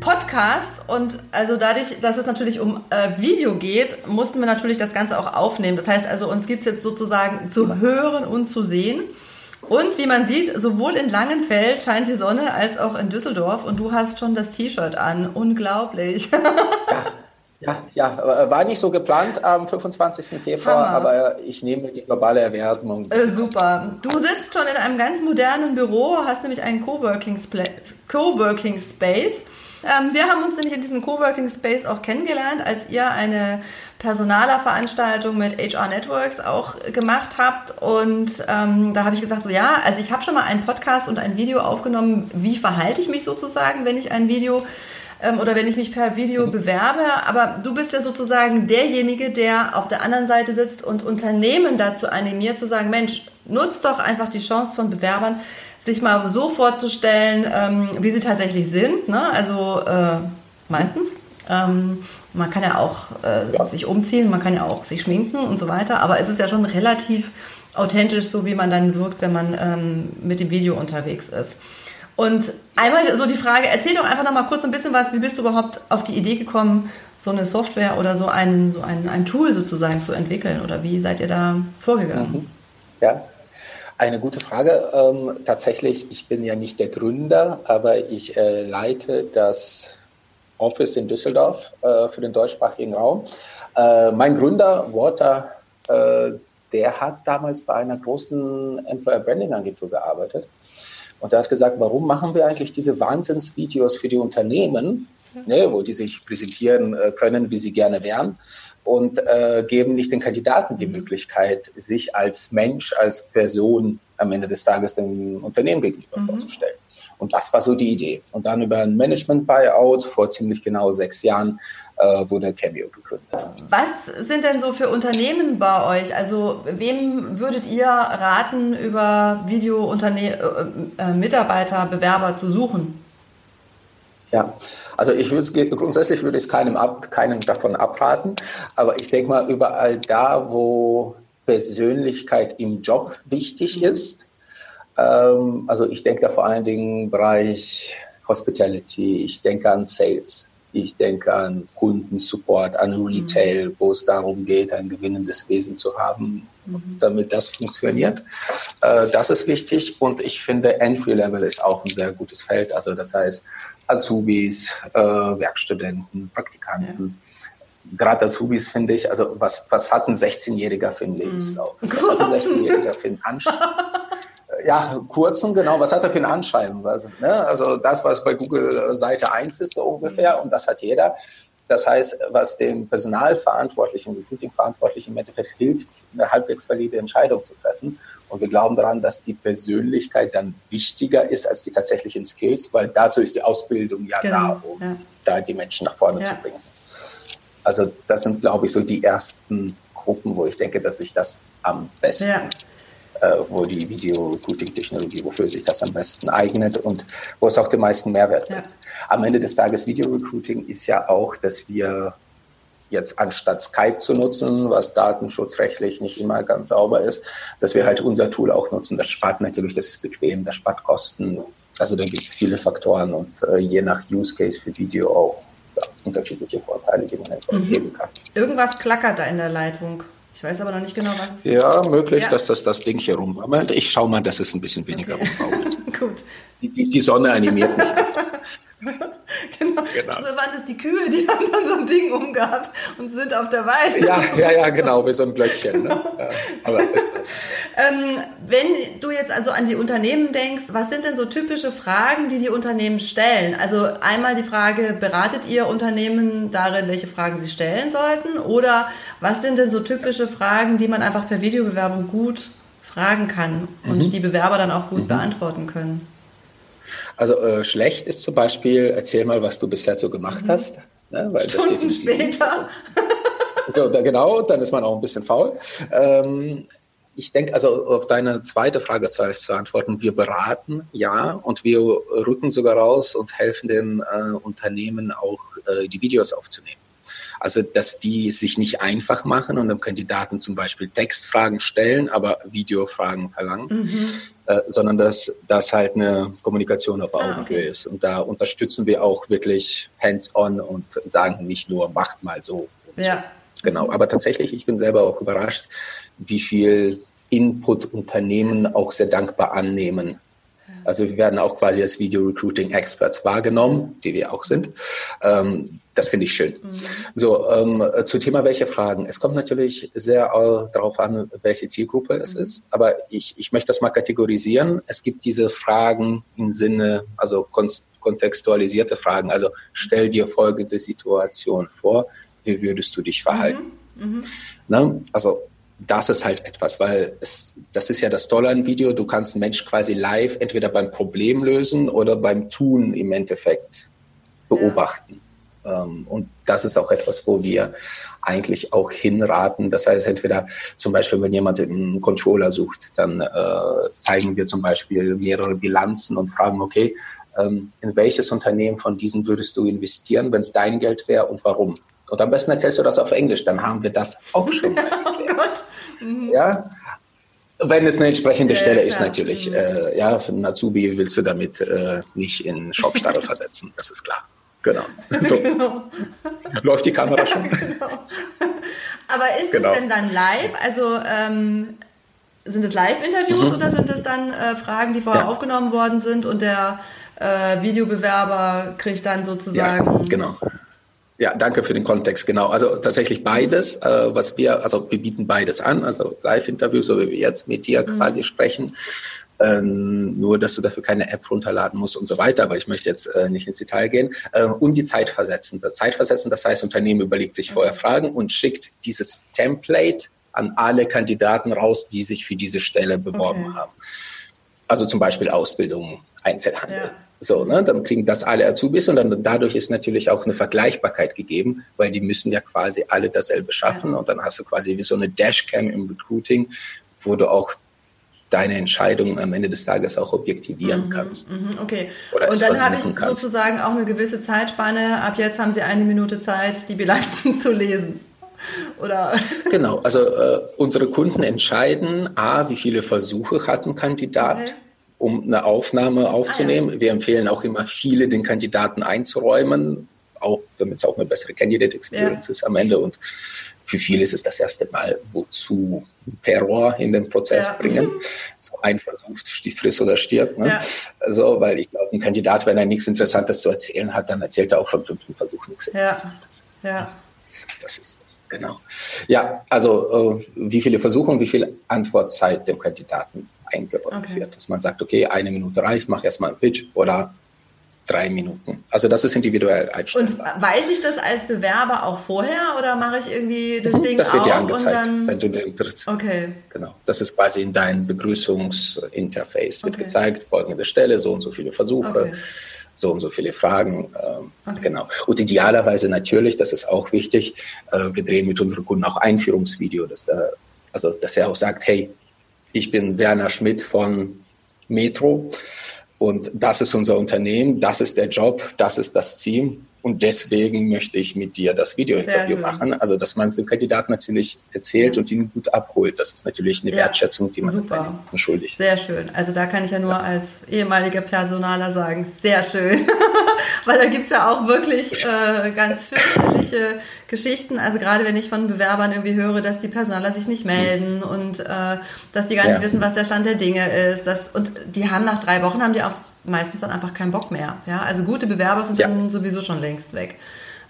Podcast. Und also dadurch, dass es natürlich um äh, Video geht, mussten wir natürlich das Ganze auch aufnehmen. Das heißt also, uns gibt es jetzt sozusagen zu hören und zu sehen. Und wie man sieht, sowohl in Langenfeld scheint die Sonne als auch in Düsseldorf. Und du hast schon das T-Shirt an. Unglaublich. Ja. Ja, ja, äh, war nicht so geplant am 25. Februar, Hammer. aber ich nehme die globale Erwärmung. Äh, super. Du sitzt schon in einem ganz modernen Büro, hast nämlich einen Coworking, Coworking Space. Ähm, wir haben uns nämlich in diesem Coworking Space auch kennengelernt, als ihr eine Personalerveranstaltung mit HR Networks auch gemacht habt. Und ähm, da habe ich gesagt, so ja, also ich habe schon mal einen Podcast und ein Video aufgenommen, wie verhalte ich mich sozusagen, wenn ich ein Video ähm, oder wenn ich mich per Video bewerbe. Aber du bist ja sozusagen derjenige, der auf der anderen Seite sitzt und Unternehmen dazu animiert, zu sagen, Mensch, nutzt doch einfach die Chance von Bewerbern, sich mal so vorzustellen, ähm, wie sie tatsächlich sind. Ne? Also äh, meistens. Ähm, man kann ja auch äh, ja. sich umziehen, man kann ja auch sich schminken und so weiter, aber es ist ja schon relativ authentisch, so wie man dann wirkt, wenn man ähm, mit dem Video unterwegs ist. Und einmal so die Frage, erzähl doch einfach noch mal kurz ein bisschen was, wie bist du überhaupt auf die Idee gekommen, so eine Software oder so ein, so ein, ein Tool sozusagen zu entwickeln oder wie seid ihr da vorgegangen? Mhm. Ja, eine gute Frage. Ähm, tatsächlich, ich bin ja nicht der Gründer, aber ich äh, leite das Office in Düsseldorf äh, für den deutschsprachigen Raum. Äh, mein Gründer, Walter, äh, der hat damals bei einer großen Employer Branding Agentur gearbeitet und er hat gesagt, warum machen wir eigentlich diese Wahnsinnsvideos für die Unternehmen, ne, wo die sich präsentieren äh, können, wie sie gerne wären und äh, geben nicht den Kandidaten die Möglichkeit, sich als Mensch, als Person am Ende des Tages dem Unternehmen gegenüber mhm. vorzustellen. Und das war so die Idee. Und dann über ein Management-Buyout vor ziemlich genau sechs Jahren äh, wurde Cameo gegründet. Was sind denn so für Unternehmen bei euch? Also wem würdet ihr raten, über Video-Mitarbeiter, äh, äh, Bewerber zu suchen? Ja, also ich würde grundsätzlich würde ich keinem, ab, keinem davon abraten, aber ich denke mal überall da, wo Persönlichkeit im Job wichtig mhm. ist. Ähm, also ich denke da vor allen Dingen im Bereich Hospitality, ich denke an Sales. Ich denke an Kundensupport, an Retail, mhm. wo es darum geht, ein gewinnendes Wesen zu haben, mhm. damit das funktioniert. Äh, das ist wichtig und ich finde, Entry-Level ist auch ein sehr gutes Feld. Also das heißt Azubis, äh, Werkstudenten, Praktikanten. Ja. Gerade Azubis finde ich, also was, was hat ein 16-Jähriger für einen mhm. Lebenslauf? Was hat ein 16-Jähriger für einen Anspruch? ja, kurzen, genau. Was hat er für ein Anschreiben? Was, ne? Also das, was bei Google Seite 1 ist so ungefähr und das hat jeder. Das heißt, was dem Personalverantwortlichen, Recruiting-Verantwortlichen im Endeffekt hilft, eine halbwegs valide Entscheidung zu treffen. Und wir glauben daran, dass die Persönlichkeit dann wichtiger ist als die tatsächlichen Skills, weil dazu ist die Ausbildung ja genau. da, um ja. da die Menschen nach vorne ja. zu bringen. Also das sind, glaube ich, so die ersten Gruppen, wo ich denke, dass sich das am besten ja wo die Video-Recruiting-Technologie, wofür sich das am besten eignet und wo es auch den meisten Mehrwert gibt. Ja. Am Ende des Tages Video-Recruiting ist ja auch, dass wir jetzt anstatt Skype zu nutzen, was datenschutzrechtlich nicht immer ganz sauber ist, dass wir halt unser Tool auch nutzen. Das spart natürlich, das ist bequem, das spart Kosten. Also da gibt es viele Faktoren und äh, je nach Use Case für Video auch ja, unterschiedliche Vorteile, die man einfach mhm. geben kann. Irgendwas klackert da in der Leitung. Ich weiß aber noch nicht genau, was es ist. Ja, möglich, ja. dass das das Ding hier rumwammelt. Ich schaue mal, dass es ein bisschen weniger okay. rumbaut. Gut. Die, die, die, Sonne animiert mich. Genau. genau. Waren das die Kühe, die haben dann so ein Ding umgehabt und sind auf der Weide. Ja, ja, ja, genau, wie so ein Glöckchen. Ne? Ja, aber es passt. ähm, wenn du jetzt also an die Unternehmen denkst, was sind denn so typische Fragen, die die Unternehmen stellen? Also einmal die Frage, beratet ihr Unternehmen darin, welche Fragen sie stellen sollten? Oder was sind denn so typische Fragen, die man einfach per Videobewerbung gut fragen kann und mhm. die Bewerber dann auch gut mhm. beantworten können? Also äh, schlecht ist zum Beispiel, erzähl mal, was du bisher so gemacht mhm. hast. Ne? Weil Stunden später. so, da, genau, dann ist man auch ein bisschen faul. Ähm, ich denke, also auf deine zweite Frage zu antworten, wir beraten, ja, und wir rücken sogar raus und helfen den äh, Unternehmen auch, äh, die Videos aufzunehmen. Also, dass die sich nicht einfach machen und dem Kandidaten zum Beispiel Textfragen stellen, aber Videofragen verlangen, mhm. äh, sondern dass das halt eine Kommunikation auf ah, Augenhöhe ah, okay. ist. Und da unterstützen wir auch wirklich hands-on und sagen nicht nur, macht mal so. ja. So. Genau, aber tatsächlich, ich bin selber auch überrascht, wie viel Input Unternehmen auch sehr dankbar annehmen also wir werden auch quasi als Video Recruiting Experts wahrgenommen, die wir auch sind. Ähm, das finde ich schön. Mhm. So, ähm, zu Thema welche Fragen. Es kommt natürlich sehr darauf an, welche Zielgruppe es mhm. ist. Aber ich, ich möchte das mal kategorisieren. Es gibt diese Fragen im Sinne, also kontextualisierte Fragen. Also stell dir folgende Situation vor. Wie würdest du dich verhalten? Mhm. mhm. Ne? Also das ist halt etwas, weil es, das ist ja das Tolle an Video. Du kannst einen Mensch quasi live entweder beim Problem lösen oder beim Tun im Endeffekt beobachten. Ja. Ähm, und das ist auch etwas, wo wir eigentlich auch hinraten. Das heißt, entweder zum Beispiel, wenn jemand einen Controller sucht, dann äh, zeigen wir zum Beispiel mehrere Bilanzen und fragen, okay, ähm, in welches Unternehmen von diesen würdest du investieren, wenn es dein Geld wäre und warum? Und am besten erzählst du das auf Englisch, dann haben wir das auch schon mal oh Gott. Mhm. Ja, wenn es eine entsprechende ja, Stelle ja, ist, natürlich. Mhm. Äh, ja, für einen Azubi willst du damit äh, nicht in Schockstarre versetzen, das ist klar. Genau. So. genau. Läuft die Kamera schon? genau. Aber ist genau. es denn dann live? Also ähm, sind es Live-Interviews mhm. oder sind es dann äh, Fragen, die vorher aufgenommen worden sind und der äh, Videobewerber kriegt dann sozusagen. Ja, genau. Ja, danke für den Kontext, genau. Also tatsächlich beides, äh, was wir, also wir bieten beides an, also Live-Interview, so wie wir jetzt mit dir mhm. quasi sprechen. Ähm, nur, dass du dafür keine App runterladen musst und so weiter, aber ich möchte jetzt äh, nicht ins Detail gehen. Äh, und die Zeit versetzen. Das Zeit versetzen, das heißt, Unternehmen überlegt sich vorher mhm. Fragen und schickt dieses Template an alle Kandidaten raus, die sich für diese Stelle beworben okay. haben. Also zum Beispiel Ausbildung, Einzelhandel. Ja so, ne, dann kriegen das alle Azubis und dann dadurch ist natürlich auch eine Vergleichbarkeit gegeben, weil die müssen ja quasi alle dasselbe schaffen ja. und dann hast du quasi wie so eine Dashcam im Recruiting, wo du auch deine Entscheidung am Ende des Tages auch objektivieren mhm, kannst. Mhm, okay. Oder und dann habe ich kannst. sozusagen auch eine gewisse Zeitspanne. Ab jetzt haben Sie eine Minute Zeit, die Bilanzen zu lesen. Oder? Genau, also äh, unsere Kunden entscheiden, a, wie viele Versuche hat ein Kandidat. Okay um eine Aufnahme aufzunehmen. Ah, ja. Wir empfehlen auch immer viele den Kandidaten einzuräumen, auch damit es auch eine bessere Candidate Experience ja. ist am Ende. Und für viele ist es das erste Mal, wozu Terror in den Prozess ja. bringen. So ein Versuch, friss oder stirbt. Ne? Ja. Also, weil ich glaube, ein Kandidat, wenn er nichts Interessantes zu erzählen hat, dann erzählt er auch vom fünften Versuch nichts Interessantes. Ja. Das ist genau. Ja, also äh, wie viele Versuche und wie viel Antwortzeit dem Kandidaten eingeräumt okay. wird. Dass man sagt, okay, eine Minute reicht, mach erstmal einen Pitch oder drei Minuten. Also das ist individuell einstellbar. Und weiß ich das als Bewerber auch vorher oder mache ich irgendwie das mhm, Ding Das wird dir angezeigt, dann... wenn du den. Okay. Genau. Das ist quasi in deinem Begrüßungsinterface wird okay. gezeigt, folgende Stelle, so und so viele Versuche. Okay. So und so viele Fragen. Ähm, okay. Genau. Und idealerweise natürlich, das ist auch wichtig, äh, wir drehen mit unseren Kunden auch Einführungsvideo, dass, da, also, dass er auch sagt, hey, ich bin Werner Schmidt von Metro und das ist unser Unternehmen, das ist der Job, das ist das Ziel. Und deswegen möchte ich mit dir das Videointerview machen. Also, dass man es dem Kandidaten natürlich erzählt ja. und ihn gut abholt. Das ist natürlich eine ja. Wertschätzung, die man Super. schuldig. Sehr schön. Also, da kann ich ja nur ja. als ehemaliger Personaler sagen, sehr schön. Weil da gibt es ja auch wirklich äh, ganz fürchterliche Geschichten. Also, gerade wenn ich von Bewerbern irgendwie höre, dass die Personaler sich nicht melden mhm. und äh, dass die gar nicht wissen, was der Stand der Dinge ist. Das, und die haben nach drei Wochen haben die auch meistens dann einfach keinen Bock mehr. Ja? Also gute Bewerber sind ja. dann sowieso schon längst weg.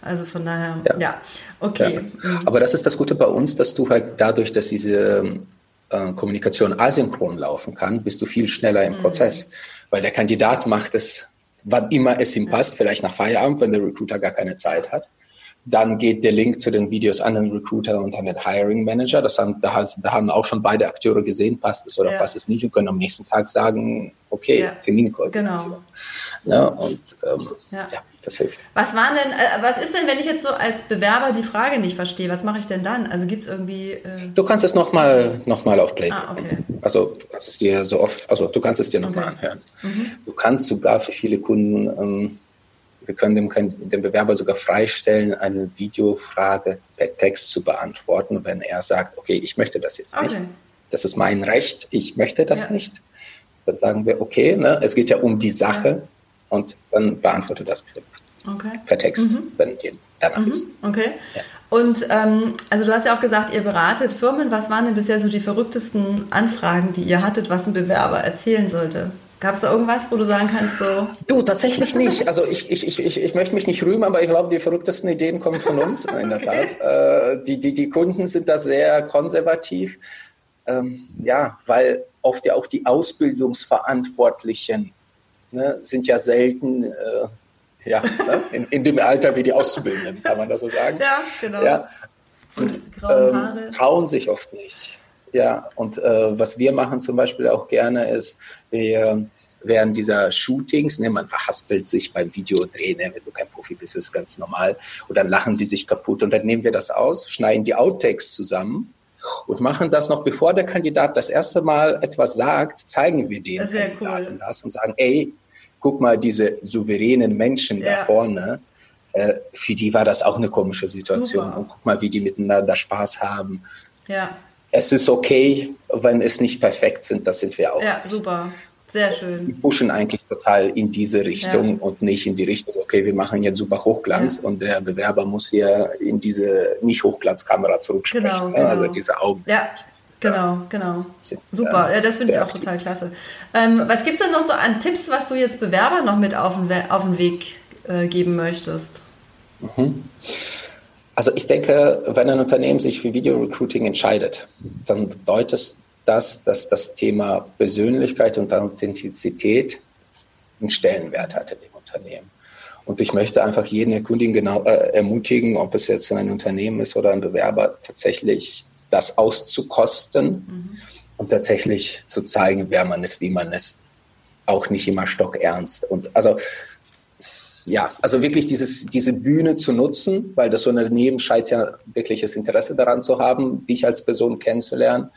Also von daher, ja, ja. okay. Ja. Mhm. Aber das ist das Gute bei uns, dass du halt dadurch, dass diese äh, Kommunikation asynchron laufen kann, bist du viel schneller im mhm. Prozess. Weil der Kandidat macht es, wann immer es ihm passt, vielleicht nach Feierabend, wenn der Recruiter gar keine Zeit hat. Dann geht der Link zu den Videos an den Recruiter und an den Hiring Manager. Das haben, da, da haben auch schon beide Akteure gesehen, passt es oder ja. passt es nicht und können am nächsten Tag sagen, okay, ja. Terminkoordination. Genau. Ja, und ähm, ja. ja. das hilft. Was waren denn, äh, was ist denn, wenn ich jetzt so als Bewerber die Frage nicht verstehe? Was mache ich denn dann? Also gibt es irgendwie. Äh du kannst es nochmal noch mal auf Play. Ah, okay. Also du kannst es dir so oft, also du kannst es dir nochmal okay. anhören. Mhm. Du kannst sogar für viele Kunden ähm, wir können dem, dem Bewerber sogar freistellen, eine Videofrage per Text zu beantworten, wenn er sagt, okay, ich möchte das jetzt okay. nicht. Das ist mein Recht, ich möchte das ja. nicht. Dann sagen wir, okay, ne, es geht ja um die Sache ja. und dann beantworte das bitte okay. per Text, mhm. wenn dir danach mhm. ist. Okay. Ja. Und ähm, also du hast ja auch gesagt, ihr beratet Firmen. Was waren denn bisher so die verrücktesten Anfragen, die ihr hattet, was ein Bewerber erzählen sollte? Gab es da irgendwas, wo du sagen kannst, so? Du, tatsächlich nicht. Also ich, ich, ich, ich, ich möchte mich nicht rühmen, aber ich glaube, die verrücktesten Ideen kommen von uns, in der Tat. Äh, die, die, die Kunden sind da sehr konservativ. Ähm, ja, weil oft ja auch die Ausbildungsverantwortlichen ne, sind ja selten äh, ja, ne, in, in dem Alter wie die Auszubildenden, kann man das so sagen. Ja, genau. Ja. Und, ähm, trauen sich oft nicht. Ja, und äh, was wir machen zum Beispiel auch gerne ist, wir während dieser Shootings, ne, man verhaspelt sich beim Videodrehen, ne, wenn du kein Profi bist, ist ganz normal. Und dann lachen die sich kaputt und dann nehmen wir das aus, schneiden die Outtakes zusammen und machen das noch bevor der Kandidat das erste Mal etwas sagt, zeigen wir den Sehr Kandidaten cool. das und sagen, ey, guck mal diese souveränen Menschen ja. da vorne, äh, für die war das auch eine komische Situation. Super. Und guck mal, wie die miteinander Spaß haben. Ja es ist okay, wenn es nicht perfekt sind, das sind wir auch. Ja, super. Sehr schön. Wir pushen eigentlich total in diese Richtung ja. und nicht in die Richtung, okay, wir machen jetzt super Hochglanz ja. und der Bewerber muss hier in diese nicht Hochglanzkamera zurücksprechen. Genau, genau. Also diese Augen. Ja, Genau, genau. Super, ja, das finde ich auch total klasse. Ähm, was gibt es denn noch so an Tipps, was du jetzt Bewerber noch mit auf den, auf den Weg äh, geben möchtest? Mhm. Also ich denke, wenn ein Unternehmen sich für Video Recruiting entscheidet, dann bedeutet das, dass das Thema Persönlichkeit und Authentizität einen Stellenwert hat in dem Unternehmen. Und ich möchte einfach jeden Erkundigen genau äh, ermutigen, ob es jetzt ein Unternehmen ist oder ein Bewerber, tatsächlich das auszukosten mhm. und tatsächlich zu zeigen, wer man ist, wie man ist. Auch nicht immer stockernst. Und also ja, also wirklich dieses, diese Bühne zu nutzen, weil das Unternehmen scheint ja wirkliches Interesse daran zu haben, dich als Person kennenzulernen.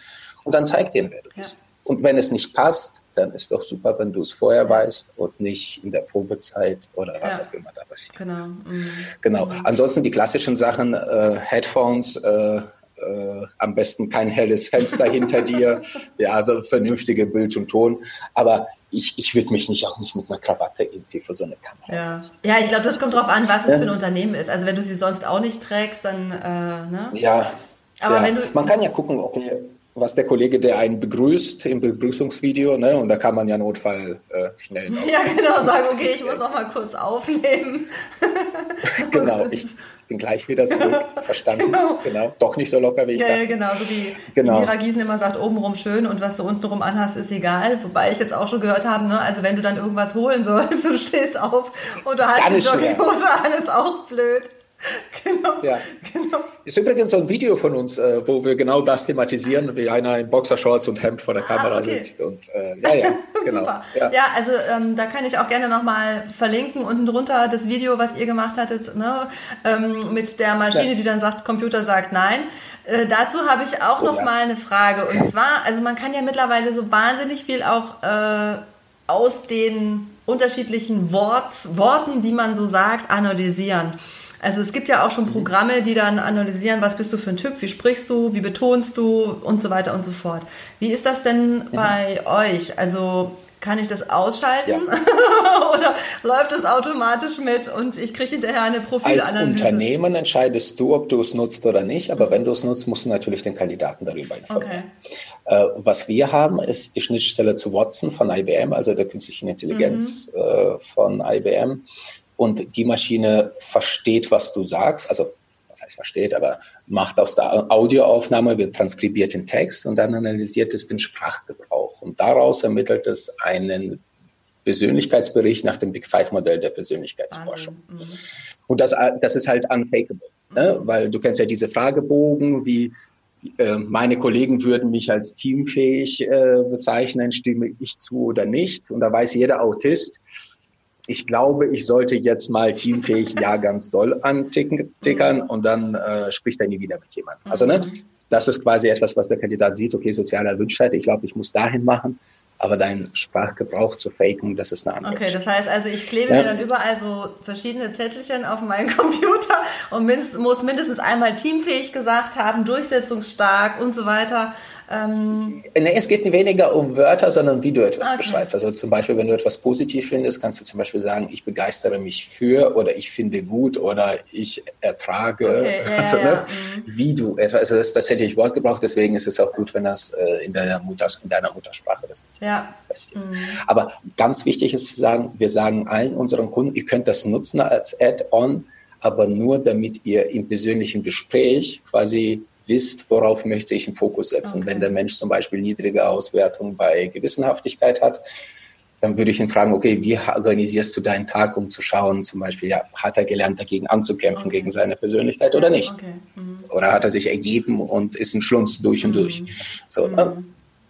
Und dann zeig denen, wer du bist. Ja. Und wenn es nicht passt, dann ist doch super, wenn du es vorher weißt und nicht in der Probezeit oder was ja. auch immer da passiert. Genau. Mhm. Genau. Mhm. Ansonsten die klassischen Sachen, äh, Headphones, äh, äh, am besten kein helles Fenster hinter dir, ja, also vernünftige Bild und Ton. Aber ich, ich würde mich nicht auch nicht mit einer Krawatte irgendwie vor so eine Kamera ja. setzen. Ja, ich glaube, das kommt drauf an, was es für ein Unternehmen ist. Also wenn du sie sonst auch nicht trägst, dann, äh, ne? Ja. Aber ja. wenn du. Man kann ja gucken, okay, was der Kollege, der einen begrüßt im Begrüßungsvideo, ne? Und da kann man ja Notfall äh, schnell. Ja, genau, sagen, okay, ich muss noch mal kurz aufnehmen. genau, ich, bin gleich wieder zurück. Verstanden. Genau. genau. Doch nicht so locker wie ich ja, dachte. Ja, genau. So wie, genau. Mira Giesen immer sagt, obenrum schön und was du untenrum anhast, ist egal. Wobei ich jetzt auch schon gehört habe, ne, also wenn du dann irgendwas holen sollst, du stehst auf und du hast die Jogginghose an, ist auch blöd. Genau, ja. genau. Ist übrigens so ein Video von uns, äh, wo wir genau das thematisieren, wie einer in Boxershorts und Hemd vor der Kamera ah, okay. sitzt. Und äh, ja, ja, genau. Ja. ja, also ähm, da kann ich auch gerne nochmal verlinken, unten drunter das Video, was ihr gemacht hattet, ne? Ähm, mit der Maschine, ja. die dann sagt, Computer sagt nein. Äh, dazu habe ich auch oh, noch ja. mal eine Frage. Und zwar, also man kann ja mittlerweile so wahnsinnig viel auch äh, aus den unterschiedlichen Wort, Worten, die man so sagt, analysieren. Also es gibt ja auch schon mhm. Programme, die dann analysieren, was bist du für ein Typ, wie sprichst du, wie betonst du und so weiter und so fort. Wie ist das denn mhm. bei euch? Also kann ich das ausschalten ja. oder läuft es automatisch mit und ich kriege hinterher eine Profilanalyse? Als Unternehmen entscheidest du, ob du es nutzt oder nicht, aber mhm. wenn du es nutzt, musst du natürlich den Kandidaten darüber informieren. Okay. Äh, was wir haben, ist die Schnittstelle zu Watson von IBM, also der künstlichen Intelligenz mhm. äh, von IBM und die Maschine versteht, was du sagst, also was heißt versteht, aber macht aus der Audioaufnahme, wird transkribiert den Text und dann analysiert es den Sprachgebrauch und daraus ermittelt es einen Persönlichkeitsbericht nach dem Big Five-Modell der Persönlichkeitsforschung. Mhm. Und das, das ist halt unfakeable, ne? weil du kennst ja diese Fragebogen, wie äh, meine Kollegen würden mich als teamfähig äh, bezeichnen, stimme ich zu oder nicht. Und da weiß jeder Autist, ich glaube, ich sollte jetzt mal teamfähig ja ganz doll antickern mhm. und dann äh, spricht er nie wieder mit jemandem. Also ne, mhm. das ist quasi etwas, was der Kandidat sieht, okay, sozialer Wünschheit, ich glaube, ich muss dahin machen aber dein Sprachgebrauch zu faken, das ist eine andere Okay, das heißt also, ich klebe ja. mir dann überall so verschiedene Zettelchen auf meinen Computer und mindest, muss mindestens einmal teamfähig gesagt haben, durchsetzungsstark und so weiter. Ähm nee, es geht weniger um Wörter, sondern wie du etwas okay. beschreibst. Also zum Beispiel, wenn du etwas positiv findest, kannst du zum Beispiel sagen, ich begeistere mich für oder ich finde gut oder ich ertrage. Okay, ja, also, ja, ne? ja. Wie du etwas, also das, ich Wort gebraucht, deswegen ist es auch gut, wenn das äh, in, deiner Mutter, in deiner Muttersprache ist. Ja. Mhm. Aber ganz wichtig ist zu sagen, wir sagen allen unseren Kunden, ihr könnt das nutzen als Add-on, aber nur damit ihr im persönlichen Gespräch quasi wisst, worauf möchte ich einen Fokus setzen. Okay. Wenn der Mensch zum Beispiel niedrige Auswertung bei Gewissenhaftigkeit hat, dann würde ich ihn fragen, okay, wie organisierst du deinen Tag, um zu schauen, zum Beispiel, ja, hat er gelernt, dagegen anzukämpfen, okay. gegen seine Persönlichkeit oder nicht? Okay. Mhm. Oder hat er sich ergeben und ist ein Schlunz durch und mhm. durch? So, mhm. Ne?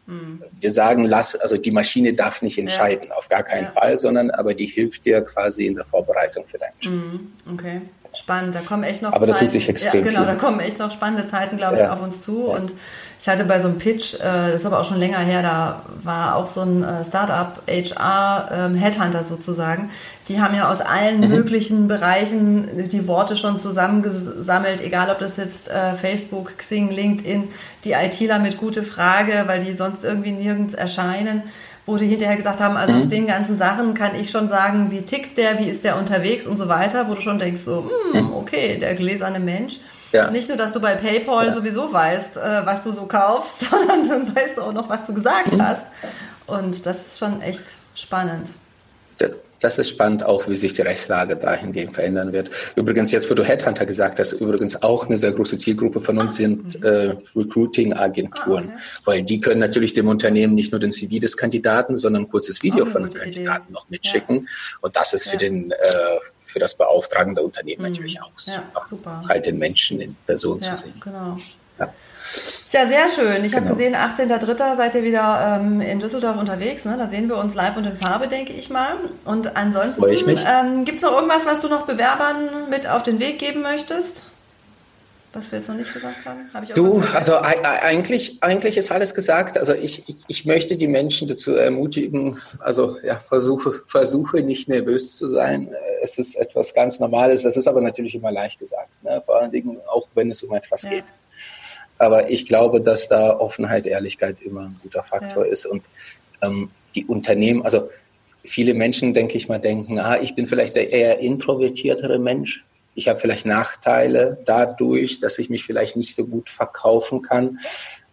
mhm. Wir sagen, lass, also die Maschine darf nicht entscheiden, ja. auf gar keinen ja. Fall, sondern aber die hilft dir quasi in der Vorbereitung für dein Spiel. Mhm. Okay. Spannend, da kommen echt noch Aber Zeiten, da tut sich extrem ja, genau, viel. da kommen echt noch spannende Zeiten, glaube ich, ja. auf uns zu. Und ich hatte bei so einem Pitch, äh, das ist aber auch schon länger her, da war auch so ein äh, Startup HR ähm, Headhunter sozusagen. Die haben ja aus allen mhm. möglichen Bereichen die Worte schon zusammengesammelt, egal ob das jetzt äh, Facebook, Xing, LinkedIn, die ITler mit gute Frage, weil die sonst irgendwie nirgends erscheinen wo die hinterher gesagt haben, also mhm. aus den ganzen Sachen kann ich schon sagen, wie tickt der, wie ist der unterwegs und so weiter, wo du schon denkst, so, hm, mhm. okay, der gläserne Mensch. Ja. Nicht nur, dass du bei PayPal ja. sowieso weißt, äh, was du so kaufst, sondern dann weißt du auch noch, was du gesagt mhm. hast. Und das ist schon echt spannend das ist spannend auch, wie sich die Rechtslage dahingehend verändern wird. Übrigens, jetzt, wo du Headhunter gesagt hast, übrigens auch eine sehr große Zielgruppe von uns sind äh, Recruiting-Agenturen, ah, okay. weil die können natürlich dem Unternehmen nicht nur den CV des Kandidaten, sondern ein kurzes Video von dem Kandidaten Idee. noch mitschicken. Ja. Und das ist für den, äh, für das beauftragende Unternehmen mhm. natürlich auch, ja, super. halt den Menschen in Person ja, zu sehen. Genau. Ja. Sehr schön. Ich genau. habe gesehen, 18.03. seid ihr wieder ähm, in Düsseldorf unterwegs. Ne? Da sehen wir uns live und in Farbe, denke ich mal. Und ansonsten, ähm, gibt es noch irgendwas, was du noch Bewerbern mit auf den Weg geben möchtest? Was wir jetzt noch nicht gesagt haben? Hab du, also eigentlich, eigentlich ist alles gesagt. Also ich, ich, ich, möchte die Menschen dazu ermutigen, also ja, versuche, versuche nicht nervös zu sein. Es ist etwas ganz Normales. Das ist aber natürlich immer leicht gesagt. Ne? Vor allen Dingen auch, wenn es um etwas ja. geht. Aber ich glaube, dass da Offenheit, Ehrlichkeit immer ein guter Faktor ja. ist. Und ähm, die Unternehmen, also viele Menschen, denke ich mal, denken, ah, ich bin vielleicht der eher introvertiertere Mensch. Ich habe vielleicht Nachteile dadurch, dass ich mich vielleicht nicht so gut verkaufen kann.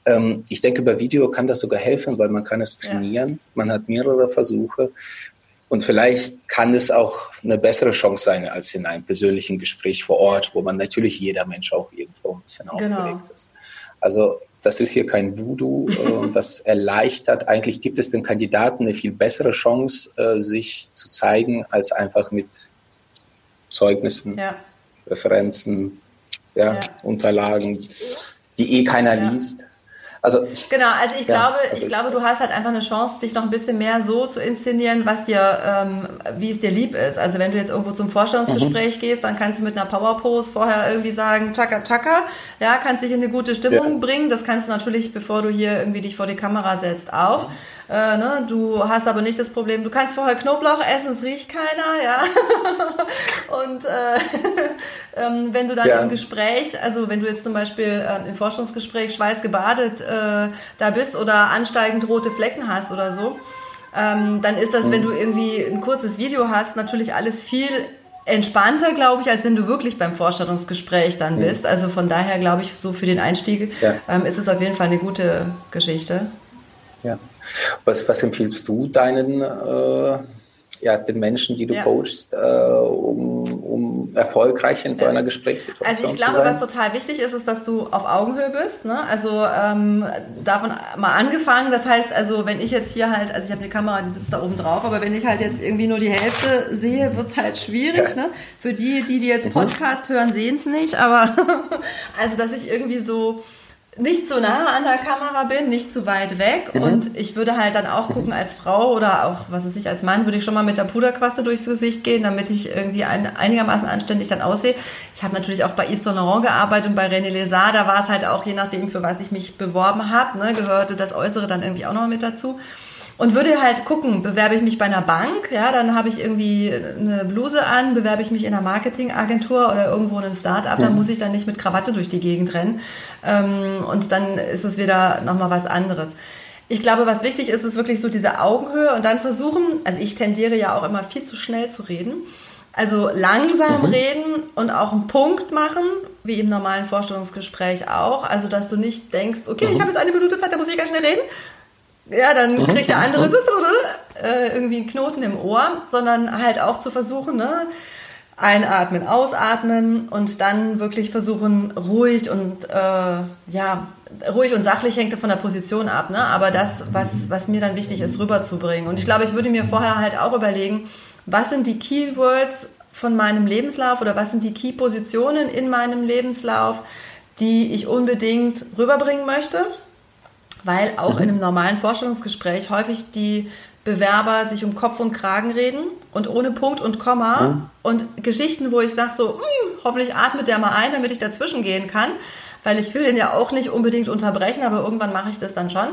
Ähm, ich denke, bei Video kann das sogar helfen, weil man kann es trainieren. Ja. Man hat mehrere Versuche. Und vielleicht kann es auch eine bessere Chance sein als in einem persönlichen Gespräch vor Ort, wo man natürlich jeder Mensch auch irgendwo ein bisschen genau. aufgeregt ist. Also das ist hier kein Voodoo äh, und das erleichtert. Eigentlich gibt es den Kandidaten eine viel bessere Chance, äh, sich zu zeigen, als einfach mit Zeugnissen, ja. Referenzen, ja, ja. Unterlagen, die eh keiner liest. Also, genau, also ich ja, glaube, also ich glaube, du hast halt einfach eine Chance, dich noch ein bisschen mehr so zu inszenieren, was dir, ähm, wie es dir lieb ist. Also wenn du jetzt irgendwo zum Vorstellungsgespräch mhm. gehst, dann kannst du mit einer Powerpose vorher irgendwie sagen, tschakka, tschakka, ja, kannst dich in eine gute Stimmung ja. bringen. Das kannst du natürlich, bevor du hier irgendwie dich vor die Kamera setzt, auch. Mhm. Äh, ne? Du hast aber nicht das Problem, du kannst vorher Knoblauch essen, es riecht keiner, ja. und äh, ähm, wenn du dann ja. im Gespräch, also wenn du jetzt zum Beispiel äh, im Forschungsgespräch schweißgebadet äh, da bist oder ansteigend rote Flecken hast oder so, ähm, dann ist das, mhm. wenn du irgendwie ein kurzes Video hast, natürlich alles viel entspannter, glaube ich, als wenn du wirklich beim Vorstellungsgespräch dann mhm. bist. Also von daher glaube ich, so für den Einstieg ja. ähm, ist es auf jeden Fall eine gute Geschichte. Ja. Was, was empfiehlst du deinen äh, ja, den Menschen, die du ja. coachst, äh, um, um erfolgreich in so einer Gesprächssituation zu sein? Also ich glaube, was total wichtig ist, ist, dass du auf Augenhöhe bist. Ne? Also ähm, davon mal angefangen. Das heißt, also wenn ich jetzt hier halt, also ich habe eine Kamera, die sitzt da oben drauf, aber wenn ich halt jetzt irgendwie nur die Hälfte sehe, wird es halt schwierig. Ja. Ne? Für die, die, die jetzt mhm. Podcast hören, sehen es nicht. Aber also, dass ich irgendwie so nicht so nah an der Kamera bin, nicht zu weit weg. Mhm. Und ich würde halt dann auch gucken, als Frau oder auch, was weiß ich, als Mann, würde ich schon mal mit der Puderquaste durchs Gesicht gehen, damit ich irgendwie ein, einigermaßen anständig dann aussehe. Ich habe natürlich auch bei Yves Saint Laurent gearbeitet und bei René Lézard, da war es halt auch, je nachdem, für was ich mich beworben habe, ne, gehörte das Äußere dann irgendwie auch noch mit dazu und würde halt gucken, bewerbe ich mich bei einer Bank, ja, dann habe ich irgendwie eine Bluse an, bewerbe ich mich in einer Marketingagentur oder irgendwo in einem Startup, dann muss ich dann nicht mit Krawatte durch die Gegend rennen ähm, und dann ist es wieder nochmal was anderes. Ich glaube, was wichtig ist, ist wirklich so diese Augenhöhe und dann versuchen, also ich tendiere ja auch immer viel zu schnell zu reden, also langsam mhm. reden und auch einen Punkt machen, wie im normalen Vorstellungsgespräch auch. Also, dass du nicht denkst, okay, mhm. ich habe jetzt eine Minute Zeit, da muss ich ganz schnell reden, ja, dann mhm. kriegt der andere äh, irgendwie einen Knoten im Ohr, sondern halt auch zu versuchen, ne? Einatmen, ausatmen und dann wirklich versuchen, ruhig und äh, ja, ruhig und sachlich hängt von der Position ab, ne? Aber das, was, was mir dann wichtig ist, rüberzubringen. Und ich glaube, ich würde mir vorher halt auch überlegen, was sind die Keywords von meinem Lebenslauf oder was sind die Key-Positionen in meinem Lebenslauf, die ich unbedingt rüberbringen möchte weil auch mhm. in einem normalen Vorstellungsgespräch häufig die Bewerber sich um Kopf und Kragen reden und ohne Punkt und Komma mhm. und Geschichten, wo ich sage so, hm, hoffentlich atmet der mal ein, damit ich dazwischen gehen kann, weil ich will den ja auch nicht unbedingt unterbrechen, aber irgendwann mache ich das dann schon.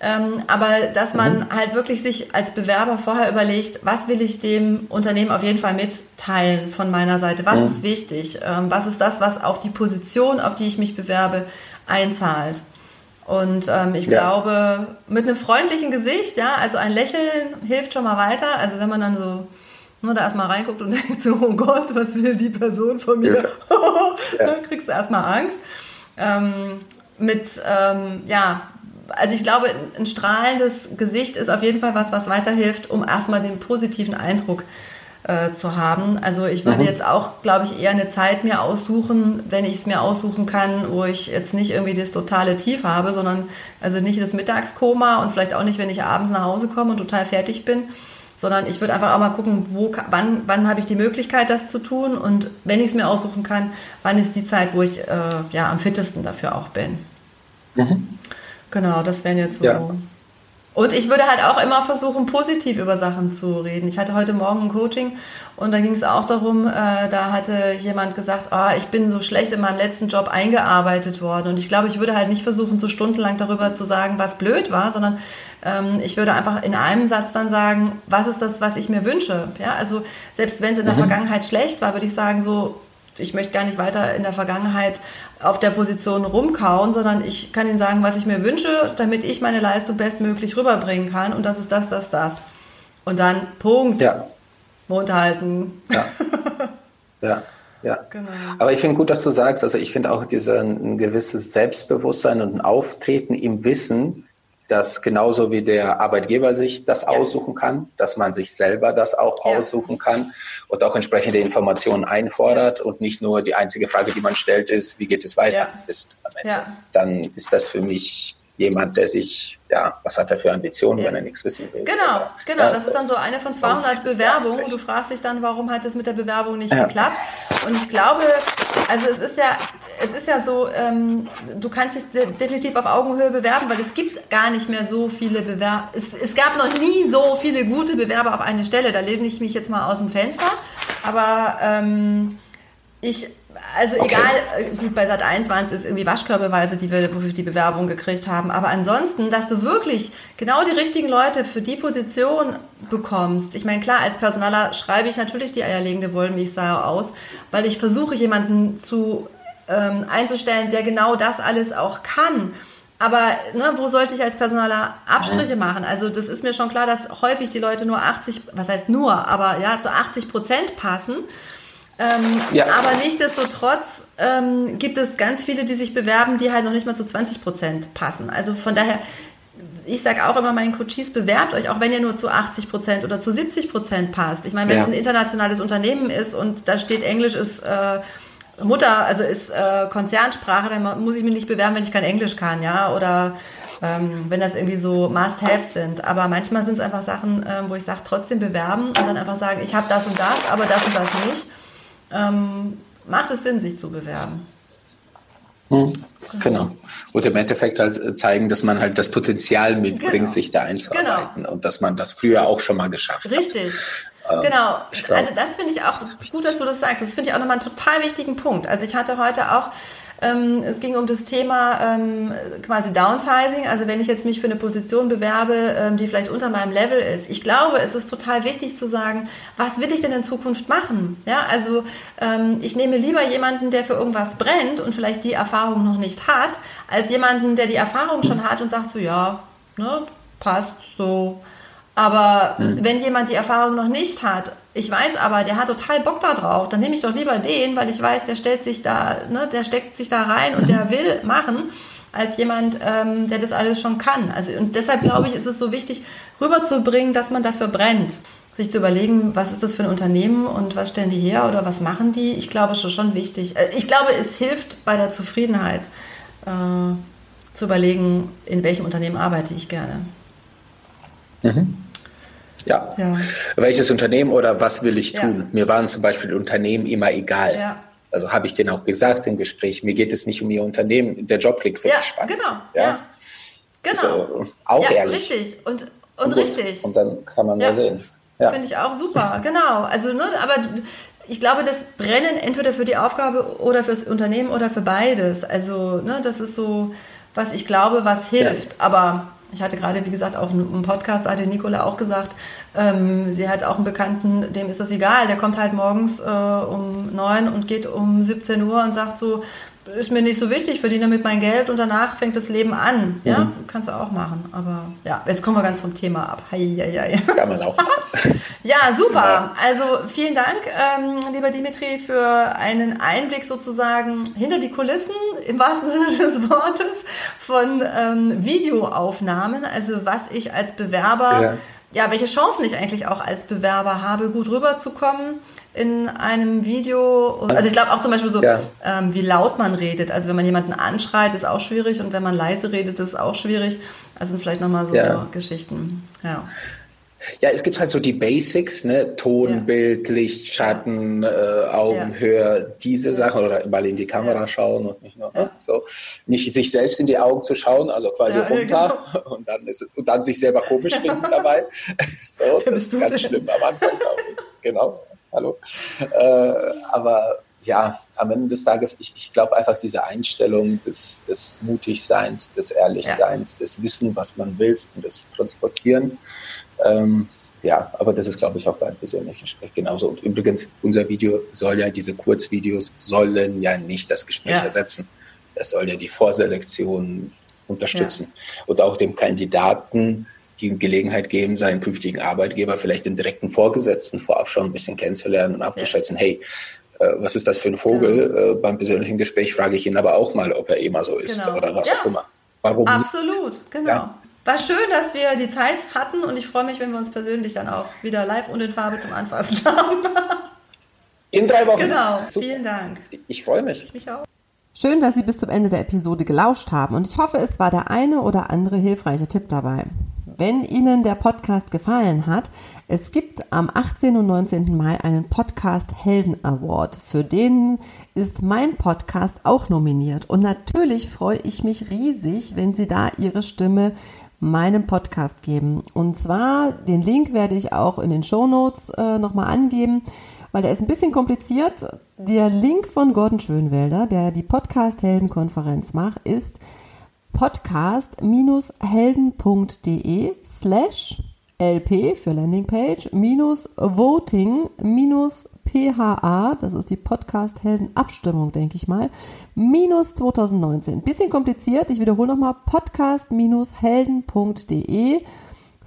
Ähm, aber dass man mhm. halt wirklich sich als Bewerber vorher überlegt, was will ich dem Unternehmen auf jeden Fall mitteilen von meiner Seite, was mhm. ist wichtig, ähm, was ist das, was auf die Position, auf die ich mich bewerbe, einzahlt. Und ähm, ich ja. glaube, mit einem freundlichen Gesicht, ja, also ein Lächeln hilft schon mal weiter. Also wenn man dann so nur da erstmal reinguckt und denkt so, oh Gott, was will die Person von mir? Ja. dann kriegst du erstmal Angst. Ähm, mit, ähm, ja, also ich glaube, ein strahlendes Gesicht ist auf jeden Fall was, was weiterhilft, um erstmal den positiven Eindruck zu äh, zu haben. Also ich würde mhm. jetzt auch, glaube ich, eher eine Zeit mir aussuchen, wenn ich es mir aussuchen kann, wo ich jetzt nicht irgendwie das totale Tief habe, sondern also nicht das Mittagskoma und vielleicht auch nicht, wenn ich abends nach Hause komme und total fertig bin, sondern ich würde einfach auch mal gucken, wo, wann, wann habe ich die Möglichkeit, das zu tun und wenn ich es mir aussuchen kann, wann ist die Zeit, wo ich äh, ja am fittesten dafür auch bin. Mhm. Genau, das wären jetzt so ja. Und ich würde halt auch immer versuchen, positiv über Sachen zu reden. Ich hatte heute Morgen ein Coaching und da ging es auch darum, äh, da hatte jemand gesagt, oh, ich bin so schlecht in meinem letzten Job eingearbeitet worden. Und ich glaube, ich würde halt nicht versuchen, so stundenlang darüber zu sagen, was blöd war, sondern ähm, ich würde einfach in einem Satz dann sagen, was ist das, was ich mir wünsche. Ja, also selbst wenn es in der mhm. Vergangenheit schlecht war, würde ich sagen, so ich möchte gar nicht weiter in der Vergangenheit auf der Position rumkauen, sondern ich kann Ihnen sagen, was ich mir wünsche, damit ich meine Leistung bestmöglich rüberbringen kann. Und das ist das, das, das. Und dann Punkt. Ja. Mund halten. Ja. ja. Ja, genau. aber ich finde gut, dass du sagst, also ich finde auch dieser ein gewisses Selbstbewusstsein und ein Auftreten im Wissen, dass genauso wie der Arbeitgeber sich das ja. aussuchen kann, dass man sich selber das auch ja. aussuchen kann und auch entsprechende Informationen einfordert und nicht nur die einzige Frage, die man stellt, ist, wie geht es weiter? Ist Dann ist das für mich jemand, der sich, ja, was hat er für Ambitionen, ja. wenn er nichts wissen will? Genau, genau. Ja, das ist dann so eine von 200 Bewerbungen du fragst dich dann, warum hat es mit der Bewerbung nicht ja. geklappt? Und ich glaube, also es ist ja, es ist ja so, ähm, du kannst dich definitiv auf Augenhöhe bewerben, weil es gibt gar nicht mehr so viele Bewerber. Es, es gab noch nie so viele gute Bewerber auf eine Stelle. Da lehne ich mich jetzt mal aus dem Fenster. Aber ähm, ich also okay. egal, äh, gut, bei Sat 1 waren es jetzt irgendwie Waschkörbeweise, die wir, wofür die Bewerbung gekriegt haben. Aber ansonsten, dass du wirklich genau die richtigen Leute für die Position bekommst. Ich meine, klar, als Personaler schreibe ich natürlich die eierlegende Wollmilchsau aus, weil ich versuche, jemanden zu ähm, einzustellen, der genau das alles auch kann. Aber ne, wo sollte ich als Personaler Abstriche machen? Also das ist mir schon klar, dass häufig die Leute nur 80, was heißt nur, aber ja, zu 80 Prozent passen. Ähm, ja. Aber nichtsdestotrotz ähm, gibt es ganz viele, die sich bewerben, die halt noch nicht mal zu 20 Prozent passen. Also von daher ich sage auch immer meinen Coaches, bewerbt euch, auch wenn ihr nur zu 80 Prozent oder zu 70 Prozent passt. Ich meine, wenn ja. es ein internationales Unternehmen ist und da steht Englisch ist äh, Mutter, also ist äh, Konzernsprache, dann muss ich mich nicht bewerben, wenn ich kein Englisch kann, ja, oder ähm, wenn das irgendwie so Must-Haves sind. Aber manchmal sind es einfach Sachen, äh, wo ich sage, trotzdem bewerben und dann einfach sagen, ich habe das und das, aber das und das nicht. Ähm, macht es Sinn, sich zu bewerben. Mhm. Genau. Und im Endeffekt halt äh, zeigen, dass man halt das Potenzial mitbringt, genau. sich da einzuarbeiten genau. und dass man das früher auch schon mal geschafft Richtig. hat. Richtig. Ähm, genau. Also das finde ich auch gut, dass du das sagst. Das finde ich auch nochmal einen total wichtigen Punkt. Also ich hatte heute auch es ging um das Thema ähm, quasi Downsizing. Also wenn ich jetzt mich für eine Position bewerbe, ähm, die vielleicht unter meinem Level ist. Ich glaube, es ist total wichtig zu sagen, was will ich denn in Zukunft machen? Ja, also ähm, ich nehme lieber jemanden, der für irgendwas brennt und vielleicht die Erfahrung noch nicht hat, als jemanden, der die Erfahrung schon hat und sagt so, ja, ne, passt so. Aber mhm. wenn jemand die Erfahrung noch nicht hat ich weiß aber, der hat total Bock da drauf. Dann nehme ich doch lieber den, weil ich weiß, der stellt sich da, ne, der steckt sich da rein und der will machen, als jemand, ähm, der das alles schon kann. Also und deshalb glaube ich, ist es so wichtig, rüberzubringen, dass man dafür brennt. Sich zu überlegen, was ist das für ein Unternehmen und was stellen die her oder was machen die? Ich glaube, schon schon wichtig. Äh, ich glaube, es hilft bei der Zufriedenheit äh, zu überlegen, in welchem Unternehmen arbeite ich gerne. Mhm. Ja. ja. Welches Unternehmen oder was will ich tun? Ja. Mir waren zum Beispiel Unternehmen immer egal. Ja. Also habe ich denen auch gesagt im Gespräch, mir geht es nicht um ihr Unternehmen, der Job klingt für ja, mich spannend. Genau. Ja. Genau. Also, auch ehrlich. Richtig. Und, und, und richtig. Und dann kann man mal sehen. Finde ich auch super, genau. Also, ne, aber ich glaube, das Brennen entweder für die Aufgabe oder fürs Unternehmen oder für beides. Also, ne, das ist so, was ich glaube, was hilft. Aber ich hatte gerade, wie gesagt, auch einen Podcast, da hatte Nicola auch gesagt, ähm, sie hat auch einen Bekannten, dem ist das egal, der kommt halt morgens äh, um neun und geht um 17 Uhr und sagt so, ist mir nicht so wichtig, verdiene mit mein Geld und danach fängt das Leben an. Ja, mhm. kannst du auch machen. Aber ja, jetzt kommen wir ganz vom Thema ab. Heieiei. Kann man auch. ja, super. Also vielen Dank, ähm, lieber Dimitri, für einen Einblick sozusagen hinter die Kulissen, im wahrsten Sinne des Wortes, von ähm, Videoaufnahmen. Also was ich als Bewerber, ja. Ja, welche Chancen ich eigentlich auch als Bewerber habe, gut rüberzukommen in einem Video. Also ich glaube auch zum Beispiel so, ja. ähm, wie laut man redet. Also wenn man jemanden anschreit, ist auch schwierig und wenn man leise redet, ist auch schwierig. Also sind vielleicht nochmal so ja. Geschichten. Ja. Ja, es gibt halt so die Basics, ne? Ton, ja. Bild, Licht, Schatten, äh, Augenhöhe, ja. diese. Sachen oder mal in die Kamera schauen und nicht nur ne? so, nicht sich selbst in die Augen zu schauen, also quasi runter genau. und dann ist und dann sich selber komisch finden dabei. so, das ist ganz schlimm am Anfang, glaube ich. Genau hallo. Äh, aber ja, am Ende des Tages, ich, ich glaube einfach diese Einstellung des, des Mutigseins, des Ehrlichseins, ja. des Wissen, was man will und des Transportieren. Ähm, ja, aber das ist, glaube ich, auch beim persönlichen Gespräch genauso. Und übrigens, unser Video soll ja, diese Kurzvideos sollen ja nicht das Gespräch ja. ersetzen. Das soll ja die Vorselektion unterstützen ja. und auch dem Kandidaten die Gelegenheit geben, seinen künftigen Arbeitgeber vielleicht den direkten Vorgesetzten vorab schon ein bisschen kennenzulernen und abzuschätzen, ja. hey, äh, was ist das für ein Vogel? Genau. Äh, beim persönlichen Gespräch frage ich ihn aber auch mal, ob er immer so ist genau. oder was ja. auch immer. Warum? Absolut, genau. War schön, dass wir die Zeit hatten und ich freue mich, wenn wir uns persönlich dann auch wieder live und in Farbe zum Anfassen haben. In drei Wochen. Genau, Super. vielen Dank. Ich freue mich. Ich mich auch. Schön, dass Sie bis zum Ende der Episode gelauscht haben und ich hoffe, es war der eine oder andere hilfreiche Tipp dabei. Wenn Ihnen der Podcast gefallen hat, es gibt am 18. und 19. Mai einen Podcast Helden Award. Für den ist mein Podcast auch nominiert. Und natürlich freue ich mich riesig, wenn Sie da Ihre Stimme meinem Podcast geben. Und zwar, den Link werde ich auch in den Show Notes äh, nochmal angeben, weil der ist ein bisschen kompliziert. Der Link von Gordon Schönwelder, der die Podcast Helden Konferenz macht, ist podcast-helden.de slash LP für Landingpage minus voting minus PHA, das ist die Podcast Helden Abstimmung, denke ich mal, minus 2019. Bisschen kompliziert, ich wiederhole nochmal podcast-helden.de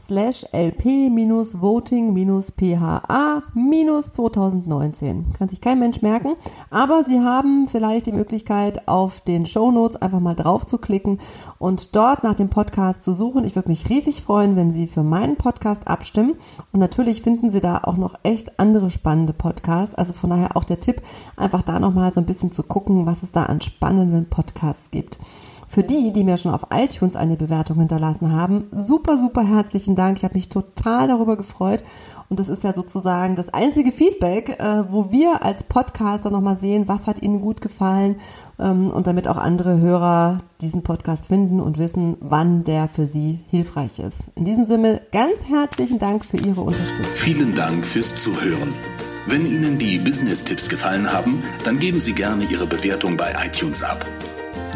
slash lp-voting-pha-2019. Kann sich kein Mensch merken, aber Sie haben vielleicht die Möglichkeit, auf den Show Notes einfach mal drauf zu klicken und dort nach dem Podcast zu suchen. Ich würde mich riesig freuen, wenn Sie für meinen Podcast abstimmen und natürlich finden Sie da auch noch echt andere spannende Podcasts. Also von daher auch der Tipp, einfach da nochmal so ein bisschen zu gucken, was es da an spannenden Podcasts gibt. Für die, die mir schon auf iTunes eine Bewertung hinterlassen haben, super, super herzlichen Dank. Ich habe mich total darüber gefreut. Und das ist ja sozusagen das einzige Feedback, äh, wo wir als Podcaster nochmal sehen, was hat Ihnen gut gefallen ähm, und damit auch andere Hörer diesen Podcast finden und wissen, wann der für Sie hilfreich ist. In diesem Sinne ganz herzlichen Dank für Ihre Unterstützung. Vielen Dank fürs Zuhören. Wenn Ihnen die Business-Tipps gefallen haben, dann geben Sie gerne Ihre Bewertung bei iTunes ab.